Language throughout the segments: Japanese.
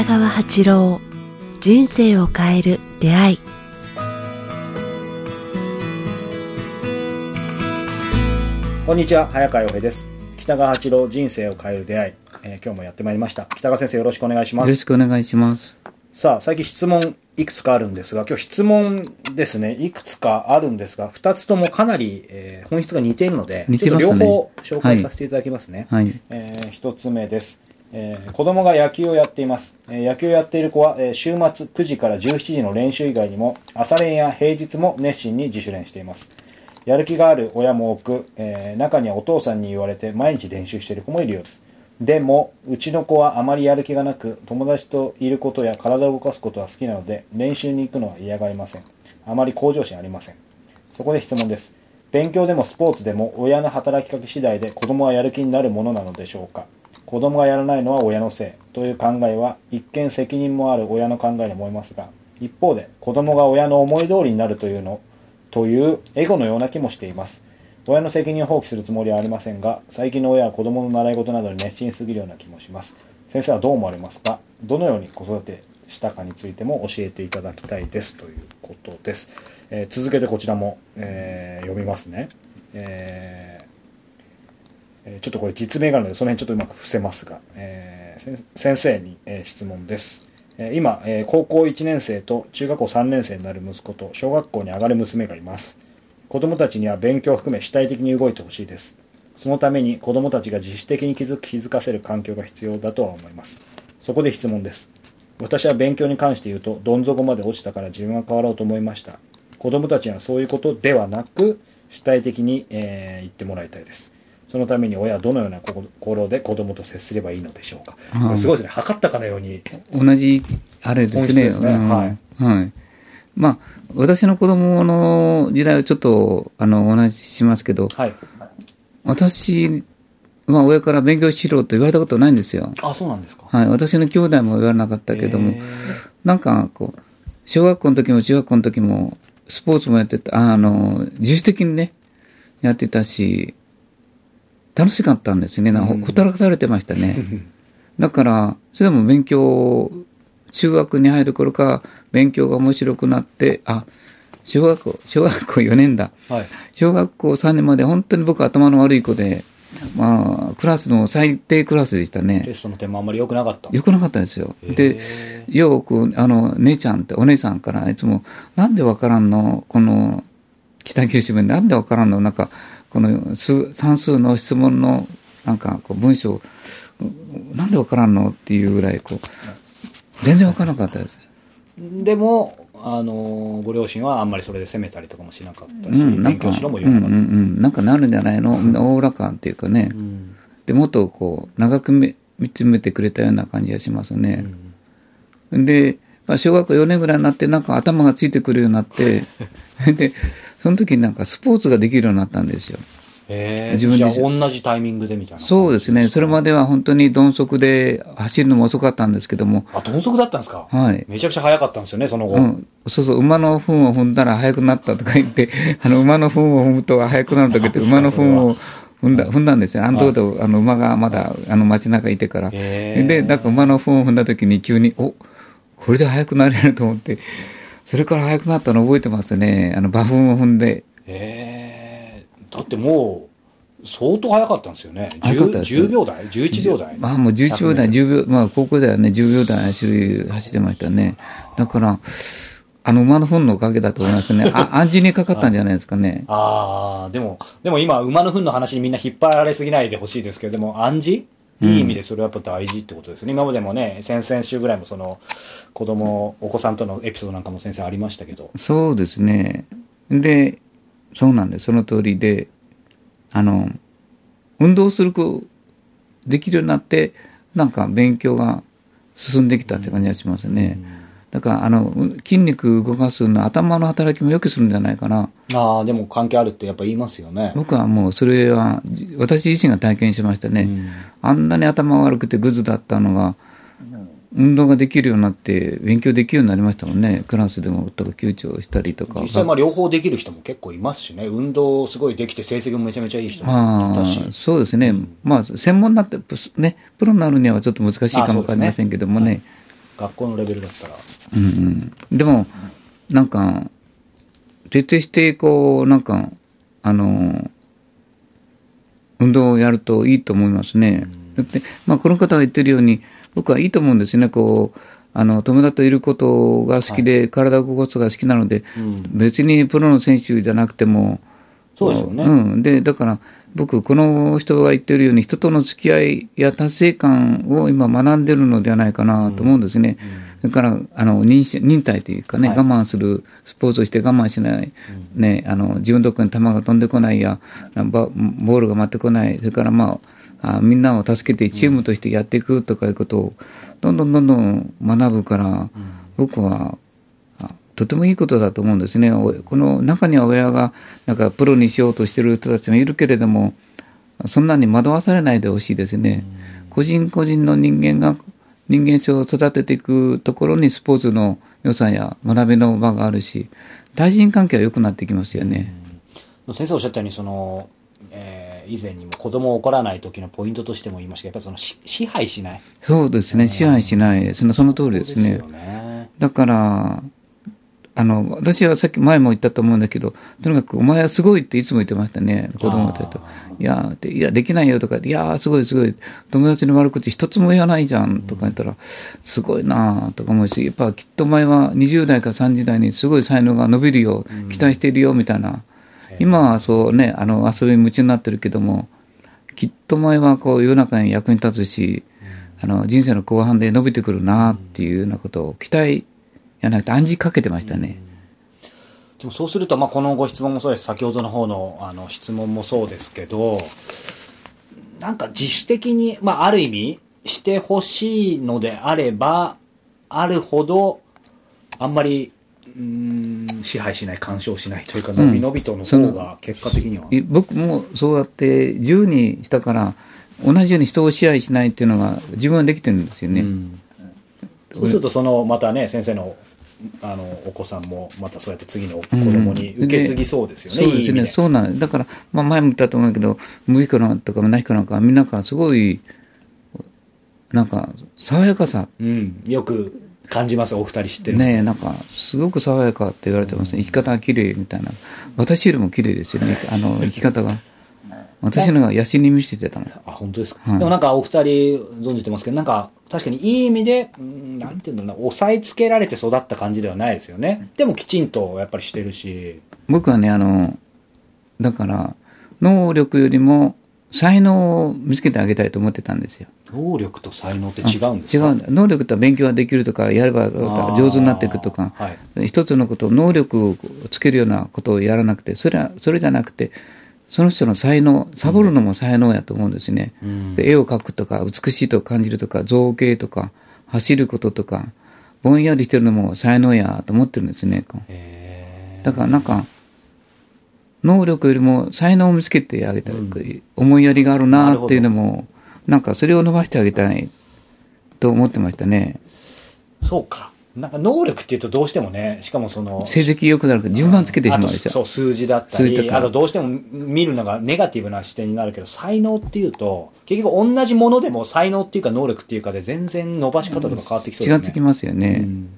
北川八郎人生を変える出会い。こんにちは早川洋平です。北川八郎人生を変える出会い、えー今日もやってまいりました。北川先生よろしくお願いしまよろすしくお願いします。さあ最近質問いくつかあるんですが今日質問ですね。いくつかあるんですが2つともかなり、えー本質が似ているので似てますね。両方紹介させていただきますね、はい。えー一つ目です、えー子供が野球をやっています、えー野球をやっている子は、えー週末9時から17時の練習以外にも朝練や平日も熱心に自主練しています。やる気がある親も多く、え中にはお父さんに言われて毎日練習している子もいるようです。でもうちの子はあまりやる気がなく友達といることや体を動かすことは好きなので練習に行くのは嫌がりません。あまり向上心ありません。そこで質問です。勉強でもスポーツでも親の働きかけ次第で子供はやる気になるものなのでしょうか？子供がやらないのは親のせい。という考えは一見責任もある親の考えに思いますが一方で子供が親の思い通りになるというのというエゴのような気もしています。親の責任を放棄するつもりはありませんが最近の親は子供の習い事などに熱心すぎるような気もします。先生はどう思われますか？どのように子育てしたかについても教えていただきたいですということです、えー続けてこちらも、えー読みますね、えーえーちょっとこれ実名があるのでその辺ちょっとうまく伏せますが、えー先生に、え質問です、え今、え高校1年生と中学校3年生になる息子と小学校に上がる娘がいます。子供たちには勉強を含め主体的に動いてほしいです。そのために子供たちが自主的に気づく気づかせる環境が必要だとは思います。そこで質問です。私は勉強に関して言うとどん底まで落ちたから自分が変わろうと思いました。子供たちにはそういうことではなく主体的に、えー言ってもらいたいです。そのために親はどのような心で子供と接すればいいのでしょうか、うんすごいですね測ったかのように同じ、あれですね。すねうんはい。はい。まあ、私の子供の時代はちょっと、あの、お話ししますけど、はい私は親から勉強しろと言われたことないんですよ。あそうなんですかはい。私の兄弟も言われなかったけどもなんか、こう、小学校の時も中学校の時も、スポーツもやってた、ああの、自主的にね、やってたし、楽しかったんですね。なんかかされてましたね。だから、それでも勉強、中学に入る頃から勉強が面白くなって、あ、小学校、小学校4年だ。はい小学校3年まで本当に僕は頭の悪い子で、まあ、クラスの最低クラスでしたね。テストの点もあんまり良くなかった良くなかったんですよ。で、へよく、あの、姉ちゃんって、お姉さんからいつも、なんでわからんの？この、北九州弁でなんでわからんの？なんか、この数、算数の質問の、なんか、こう、文章、なんでわからんのっていうぐらい、こう、全然わからなかったです。でもあのご両親はあんまりそれで責めたりとかもしなかったし、うん、なんか、勉強しろもうんうん言わなかった、うん、なんかなるんじゃないの？おおらかっていうかね。うんで、もっとこう、長く見見つめてくれたような感じがしますね。で、まあ、小学校4年ぐらいになって、なんか頭がついてくるようになって、で、その時になんかスポーツができるようになったんですよ。へえ自分でじ同じタイミングでみたいなそうですね。それまでは本当に鈍足で走るのも遅かったんですけども、あ鈍足だったんですか？はい。めちゃくちゃ早かったんですよねその後、うん。そうそう、馬の糞を踏んだら速くなったとか言って、あの、馬の糞を踏むと速くなるとか言って、馬の糞を踏んだ、踏んだんですよ。あの時あの、馬がまだ、あの、街中いてから。へーで、なんか馬の糞を踏んだ時に急に、お、これで速くなれると思って、それから速くなったの覚えてますね。あの、馬糞を踏んで。へえだってもう相当早かったんですよね早かった 10, ですよ10秒台？11秒台？まあもう11秒台、100 10秒、まあ高校ではね、10秒台走り、走ってましたね。だから、あの馬の糞のおかげだと思いますね。あ、暗示にかかったんじゃないですかね。ああでもでも今馬の糞の話にみんな引っ張られすぎないでほしいですけどでも暗示？いい意味でそれはやっぱ大事ってことですね、今までもね先々週ぐらいもその子供お子さんとのエピソードなんかも先生ありましたけどそうですね。で、そうなんです。その通りで、あの、運動する子、できるようになって、なんか勉強が進んできたって感じがしますね。だから、あの、筋肉動かすの頭の働きも良くするんじゃないかな。ああでも関係あるってやっぱ言いますよね僕はもうそれは、私自身が体験しましたね。うんあんなに頭悪くてグズだったのが、運動ができるようになって、勉強できるようになりましたもんね。クラスでも、とか、休庁したりとか。実際まあ両方できる人も結構いますしね運動すごいできて成績もめちゃめちゃいい人もいたしああ、そうですね。まあ、専門になって、ね、プロになるにはちょっと難しいかもわかりませんけどもね。学校のレベルだったら。うんうん。でも、なんか、徹底して、こう、なんか、あの、運動をやるといいと思いますね。だって、まあ、この方が言ってるように、僕はいいと思うんですね。こう、あの、友達といることが好きで、体を動かすが好きなので、うん別にプロの選手じゃなくても、そうですよねうん。で、だから、僕、この人が言ってるように、人との付き合いや達成感を今学んでるのではないかなと思うんですね。それから、あの、忍し忍耐というかね、はい。我慢する、スポーツをして我慢しない、ね、あの、自分のとこに球が飛んでこないや、バボールが回ってこない、それからまあ、あみんなを助けてチームとしてやっていくとかいうことを、どんどんどんどん学ぶから、僕は、あとてもいいことだと思うんですね。おこの中には親が、なんかプロにしようとしてる人たちもいるけれども、そんなに惑わされないでほしいですね。個人個人の人間が、人間性を育てていくところにスポーツの良さや学びの場があるし、対人関係は良くなってきますよね。先生おっしゃったようにその、えー以前にも子供を怒らない時のポイントとしても言いましたけどやっぱりそのし支配しないそうですね。支配しない。そのその通りですね。ねだから、あの、私はさっき前も言ったと思うんだけど、とにかくお前はすごいっていつも言ってましたね、子供たちと。いや、でいや、できないよとか、いや、すごいすごい、友達の悪口一つも言わないじゃんとか言ったら、すごいなとか思うし、やっぱきっとお前は20代から30代にすごい才能が伸びるよ、期待しているよ、みたいな。今はそうね、あの、遊びに夢中になってるけども、きっとお前はこう世の中に役に立つし、あの、人生の後半で伸びてくるなっていうようなことを期待やなくて暗示かけてましたね。でもそうすると、まあ、このご質問もそうです先ほどの方のあの質問もそうですけどなんか自主的に、まあ、ある意味してほしいのであればあるほどあんまりうーん支配しない干渉しないというかんのびのびとの方が結果的には、い僕もそうやって自由にしたから、同じように人を支配しないっていうのが自分はできてるんですよね。うんそうするとそのまたね先生のあのお子さんもまたそうやって次の子供に受け継ぎそうですよね、そうですね、そうなんだから、まあ、前も言ったと思うけど、無意かなとか何かなんか、みんなからすごい、なんか、爽やかさ、うん、よく感じますお二人知ってるねえ、なんか、すごく爽やかって言われてますね。生き方が綺麗みたいな。私よりも綺麗ですよね、あの、生き方が。私のが野心に見せてたの。あ本当ですか、はい。でもなんかお二人存じてますけどなんか確かにいい意味でうんなんていうんだろうな押さえつけられて育った感じではないですよね。でもきちんとやっぱりしてるし。僕はね、あの、だから、能力よりも才能を見つけてあげたいと思ってたんですよ。能力と才能って違うんですか？違う。能力とは勉強ができるとか、やれば上手になっていくとか、はい。一つのことを、能力をつけるようなことをやらなくて、それは、それじゃなくて、その人の才能、サボるのも才能やと思うんですね。うんで絵を描くとか、美しいと感じるとか、造形とか、走ることとか、ぼんやりしてるのも才能やと思ってるんですね。だからなんか、能力よりも才能を見つけてあげたい、思いやりがあるなっていうのも、なんかそれを伸ばしてあげたいと思ってましたね。ーそうかなんか能力っていうとどうしてもねしかもその成績良くなるから順番つけてしまうでしょ。あとそう数字だったりあとどうしても見るのがネガティブな視点になるけど才能っていうと結局同じものでも才能っていうか能力っていうかで全然伸ばし方とか変わってきそうですね違ってきますよね。うん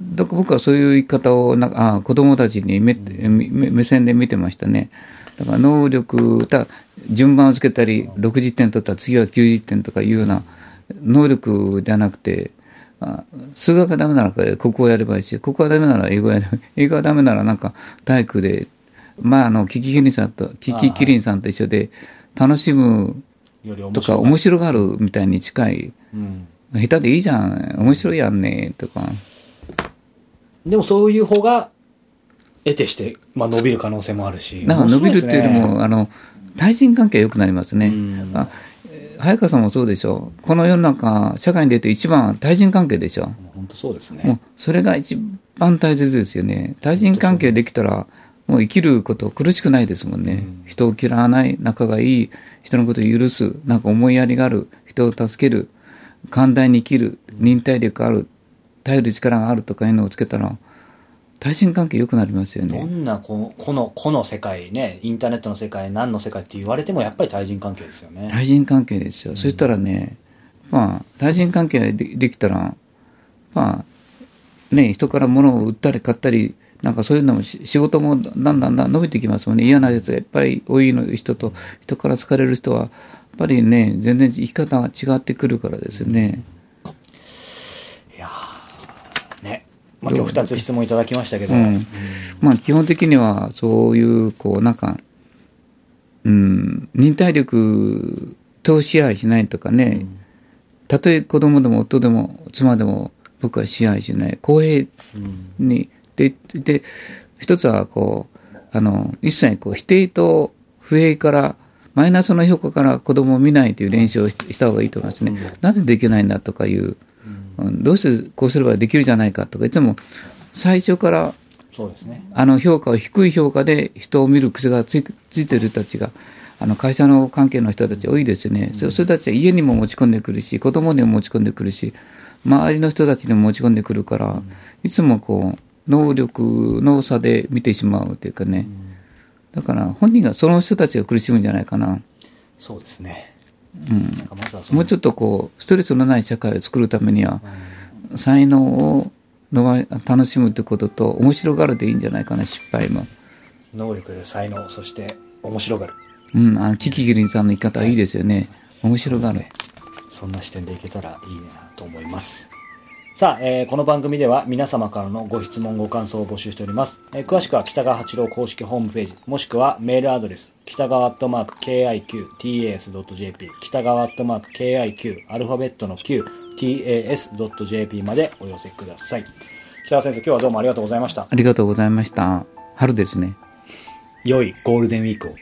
だから僕はそういう言い方をなんかあ子供たちに目,、目目線で見てましたね。だから能力、た順番をつけたり、60点取ったら次は90点とかいうような能力じゃなくて、あ数学がダメならここをやればいいし、ここはダメなら英語やればいい。英語がダメならなんか体育で、まああの、キキキリンさんと、キキキリンさんと一緒で楽しむとか面白がるみたいに近い。うん下手でいいじゃん。面白いやんね。とか。でもそういう方が得てして、まあ、伸びる可能性もあるしなんか伸びるっていうより面白ですねも、あの、対人関係が良くなりますね。うんあえー早川さんもそうでしょ。この世の中、社会に出て一番は対人関係でしょ。本当そうですもうねそれが一番大切ですよね。対人関係できたら、もう生きること苦しくないですもんね。うん人を嫌わない、仲がいい、人のことを許す、なんか思いやりがある、人を助ける、寛大に生きる、忍耐力ある、頼る力があるとかいうのをつけたら、対人関係良くなりますよどね。んなここのこの世界ねインターネットの世界何の世界って言われてもやっぱり対人関係ですよね対人関係ですよ。そしたらね、まあ、対人関係がでできたら、ぱ、ね、人から物を売ったり買ったり、なんかそういうのもし仕事もだんだんだんだん伸びてきますもんね。嫌なやつがいっぱい多いの人と、人から好かれる人は、やっぱりね、全然生き方が違ってくるからですね。いやーね。まあ今日2つ質問いただきましたけど、うん。まあ基本的にはそういう、こう、なんか、うん、忍耐力と支配しないとかね、たとえ子供でも夫でも妻でも僕は支配しない。公平に、で、で、一つはこう、あの、一切こう否定と不平から、マイナスの評価から子供を見ないという練習をしした方がいいと思いますね。なぜできないんだとかいう、うんどうしてこうすればできるじゃないかとか、いつも最初からそうですね。あの評価を低い評価で人を見る癖がついてる人たちが、あの会社の関係の人たち多いですよね。そうそういう人たちは家にも持ち込んでくるし、子供にも持ち込んでくるし、周りの人たちにも持ち込んでくるから、いつもこう、能力の差で見てしまうというかね。だから本人が、その人たちが苦しむんじゃないかな。そうですね。うん。もうちょっとこう、ストレスのない社会を作るためには、才能をのわ楽しむってことと、面白がるでいいんじゃないかな、失敗も。能力、才能、そして面白がる。うん、あの、キキキリンさんの言い方はいいですよね。面白がる。そんな視点でいけたらいいなと思います。さあ、えーこの番組では皆様からのご質問、ご感想を募集しております。えー詳しくは北川八郎公式ホームページ、もしくはメールアドレス、北川アットマーク KIQTAS.jp、北川アットマーク KIQ、アルファベットの Q、TAS.jp までお寄せください。北川先生、今日はどうもありがとうございました。ありがとうございました。春ですね。良いゴールデンウィークを。